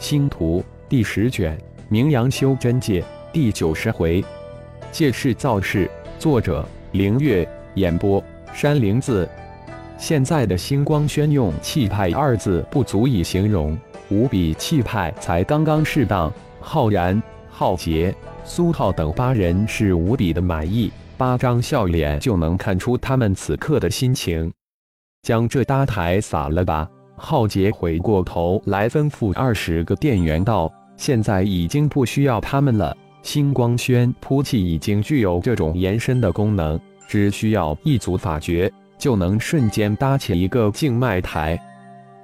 星图第十卷，名扬修真界第九十回，借势造势。作者：凌月。演播：山灵子。现在的星光轩用气派二字不足以形容，无比气派才刚刚适当。浩然、浩劫、苏浩等八人是无比的满意，八张笑脸就能看出他们此刻的心情。将这搭台撒了吧！浩劫回过头来吩咐二十个店员道：“现在已经不需要他们了。星光轩铺气已经具有这种延伸的功能，只需要一组法诀，就能瞬间搭起一个静脉台。”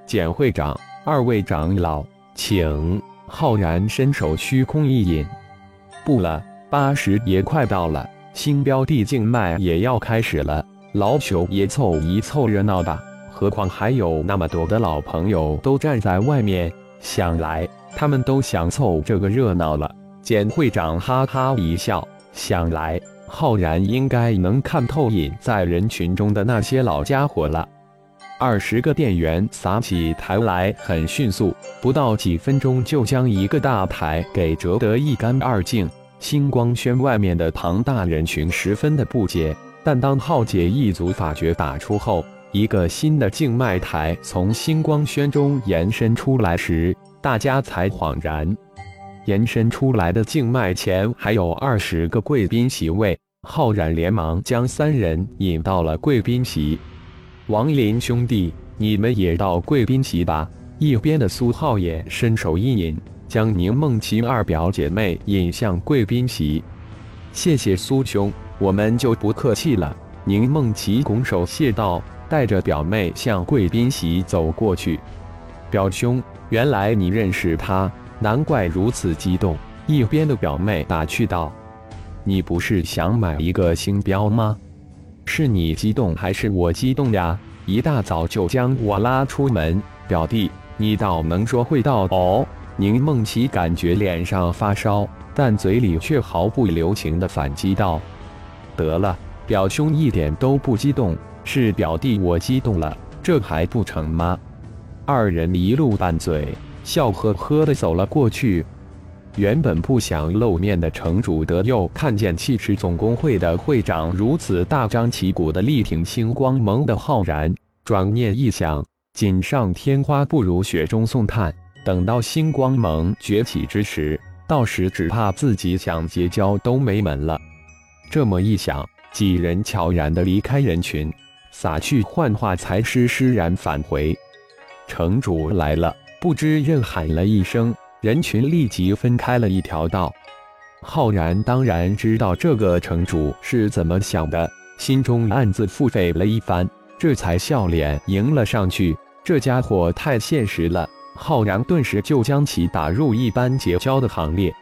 简会长，二位长老，请。浩然伸手虚空一引，不了，八十也快到了，星标的静脉也要开始了。老朽也凑一凑热闹吧。何况还有那么多的老朋友都站在外面，想来他们都想凑这个热闹了。简会长哈哈一笑，想来浩然应该能看透隐在人群中的那些老家伙了。二十个店员撒起台来很迅速，不到几分钟就将一个大台给折得一干二净。星光轩外面的庞大人群十分的不解，但当浩劫一组法诀打出后，一个新的静脉台从星光轩中延伸出来时，大家才恍然，延伸出来的静脉前还有二十个贵宾席位。浩然连忙将三人引到了贵宾席。王林兄弟，你们也到贵宾席吧。一边的苏浩也伸手一引，将宁梦琪二表姐妹引向贵宾席。谢谢苏兄，我们就不客气了。宁梦琪拱手谢道。带着表妹向贵宾席走过去，表兄，原来你认识他，难怪如此激动。一边的表妹打趣道：“你不是想买一个星标吗？是你激动还是我激动呀？一大早就将我拉出门，表弟，你倒能说会道哦。”宁梦琪感觉脸上发烧，但嘴里却毫不留情地反击道：“得了，表兄一点都不激动。”是表弟我激动了，这还不成吗？二人一路拌嘴，笑呵呵的走了过去。原本不想露面的城主德佑看见气势总工会的会长如此大张旗鼓的力挺星光盟的浩然，转念一想，锦上添花不如雪中送炭。等到星光盟崛起之时，到时只怕自己想结交都没门了。这么一想，几人悄然的离开人群。撒去幻化，才施施然返回。城主来了，不知任喊了一声，人群立即分开了一条道。浩然当然知道这个城主是怎么想的，心中暗自腹诽了一番，这才笑脸迎了上去。这家伙太现实了，浩然顿时就将其打入一般结交的行列。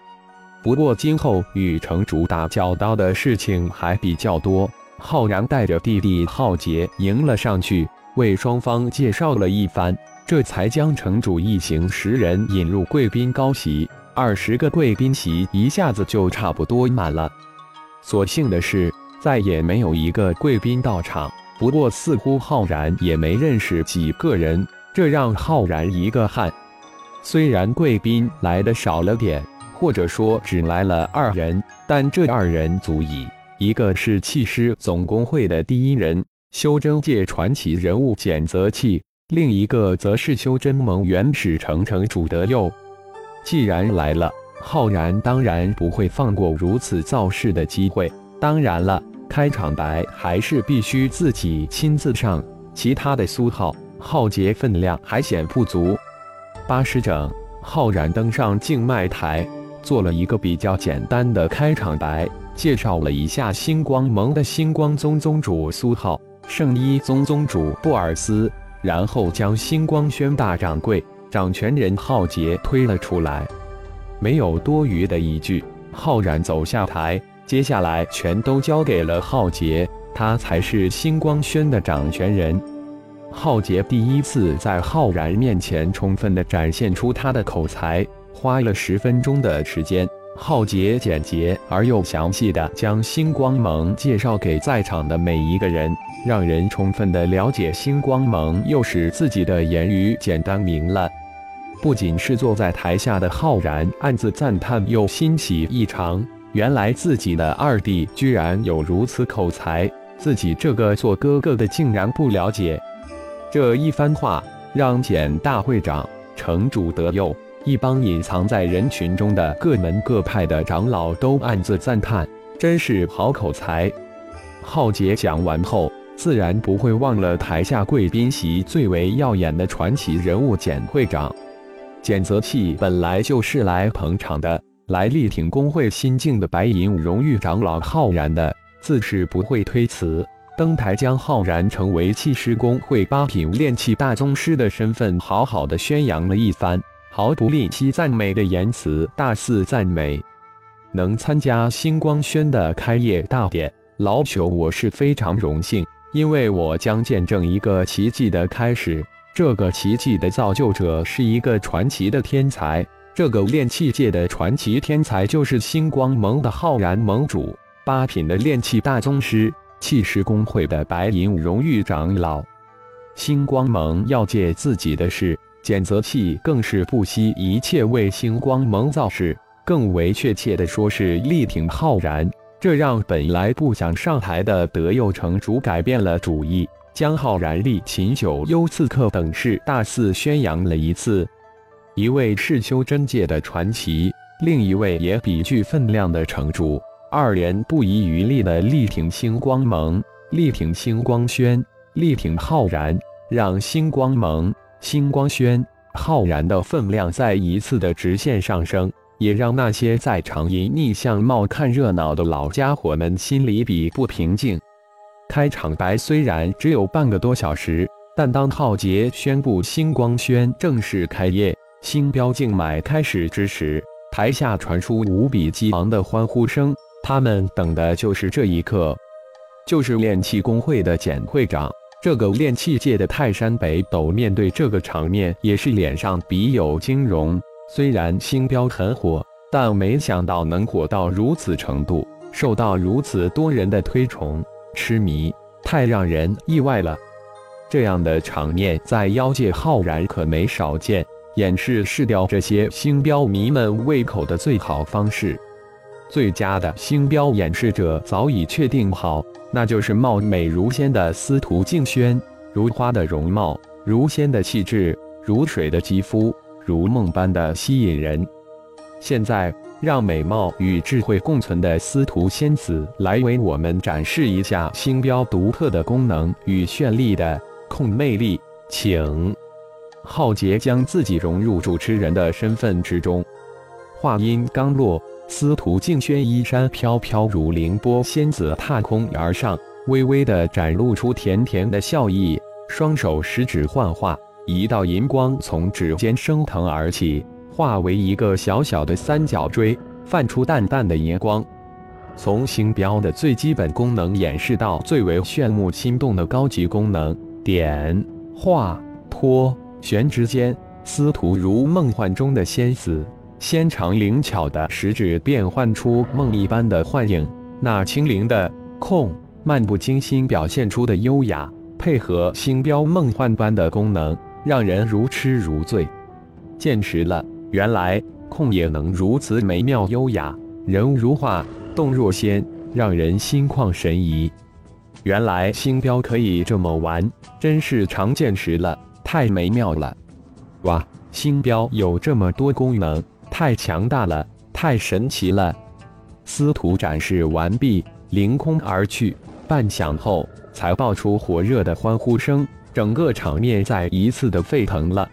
不过今后与城主打交道的事情还比较多。浩然带着弟弟浩杰迎了上去，为双方介绍了一番，这才将城主一行十人引入贵宾高席。二十个贵宾席一下子就差不多满了。所幸的是，再也没有一个贵宾到场。不过，似乎浩然也没认识几个人，这让浩然一个汗。虽然贵宾来的少了点，或者说只来了二人，但这二人足矣。一个是气师总工会的第一人，修真界传奇人物简泽气；另一个则是修真盟原始城城主德佑。既然来了，浩然当然不会放过如此造势的机会。当然了，开场白还是必须自己亲自上，其他的苏浩、浩劫分量还显不足。八时整，浩然登上静脉台，做了一个比较简单的开场白。介绍了一下星光盟的星光宗宗主苏浩、圣衣宗宗主布尔斯，然后将星光轩大掌柜、掌权人浩杰推了出来。没有多余的一句，浩然走下台，接下来全都交给了浩杰，他才是星光轩的掌权人。浩杰第一次在浩然面前充分的展现出他的口才，花了十分钟的时间。浩劫简洁而又详细的将星光盟介绍给在场的每一个人，让人充分的了解星光盟，又使自己的言语简单明了。不仅是坐在台下的浩然暗自赞叹，又欣喜异常。原来自己的二弟居然有如此口才，自己这个做哥哥的竟然不了解。这一番话让简大会长、城主德佑一帮隐藏在人群中的各门各派的长老都暗自赞叹，真是好口才。浩杰讲完后，自然不会忘了台下贵宾席最为耀眼的传奇人物简会长。简泽气本来就是来捧场的。来力挺工会新晋的白银荣誉长老浩然的，自是不会推辞，登台将浩然成为气师工会八品炼气大宗师的身份好好的宣扬了一番，毫不吝惜赞美的言辞，大肆赞美。能参加星光轩的开业大典，老朽我是非常荣幸，因为我将见证一个奇迹的开始。这个奇迹的造就者是一个传奇的天才。这个炼器界的传奇天才就是星光盟的浩然盟主，八品的炼器大宗师，气师工会的白银荣誉长老。星光盟要借自己的事，简泽气更是不惜一切为星光盟造势，更为确切的说是力挺浩然。这让本来不想上台的德佑城主改变了主意，将浩然立秦九幽刺客等事大肆宣扬了一次。一位是修真界的传奇，另一位也比具分量的城主，二人不遗余力的力挺星光盟，力挺星光轩，力挺浩然，让星光盟、星光轩、浩然的分量再一次的直线上升，也让那些在场以逆相貌看热闹的老家伙们心里比不平静。开场白虽然只有半个多小时，但当浩杰宣布星光轩正式开业。星标竞买开始之时，台下传出无比激昂的欢呼声。他们等的就是这一刻，就是炼气工会的简会长，这个炼气界的泰山北斗，面对这个场面也是脸上笔有惊容。虽然星标很火，但没想到能火到如此程度，受到如此多人的推崇痴迷，太让人意外了。这样的场面在妖界浩然可没少见。掩饰试掉这些星标迷们胃口的最好方式，最佳的星标演示者早已确定好，那就是貌美如仙的司徒静轩，如花的容貌，如仙的气质，如水的肌肤，如梦般的吸引人。现在，让美貌与智慧共存的司徒仙子来为我们展示一下星标独特的功能与绚丽的控魅力，请。浩杰将自己融入主持人的身份之中。话音刚落，司徒静轩衣衫飘飘如凌波仙子踏空而上，微微的展露出甜甜的笑意，双手十指幻化，一道银光从指尖升腾而起，化为一个小小的三角锥，泛出淡淡的银光。从星标的最基本功能演示到最为炫目心动的高级功能，点、画、拖。玄之间，司徒如梦幻中的仙子，纤长灵巧的食指变换出梦一般的幻影，那轻灵的控，漫不经心表现出的优雅，配合星标梦幻般的功能，让人如痴如醉。见识了，原来控也能如此美妙优雅，人如画，动若仙，让人心旷神怡。原来星标可以这么玩，真是长见识了。太美妙了！哇，星标有这么多功能，太强大了，太神奇了！司徒展示完毕，凌空而去。半晌后，才爆出火热的欢呼声，整个场面再一次的沸腾了。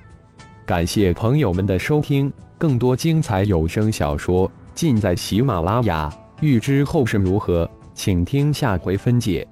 感谢朋友们的收听，更多精彩有声小说尽在喜马拉雅。欲知后事如何，请听下回分解。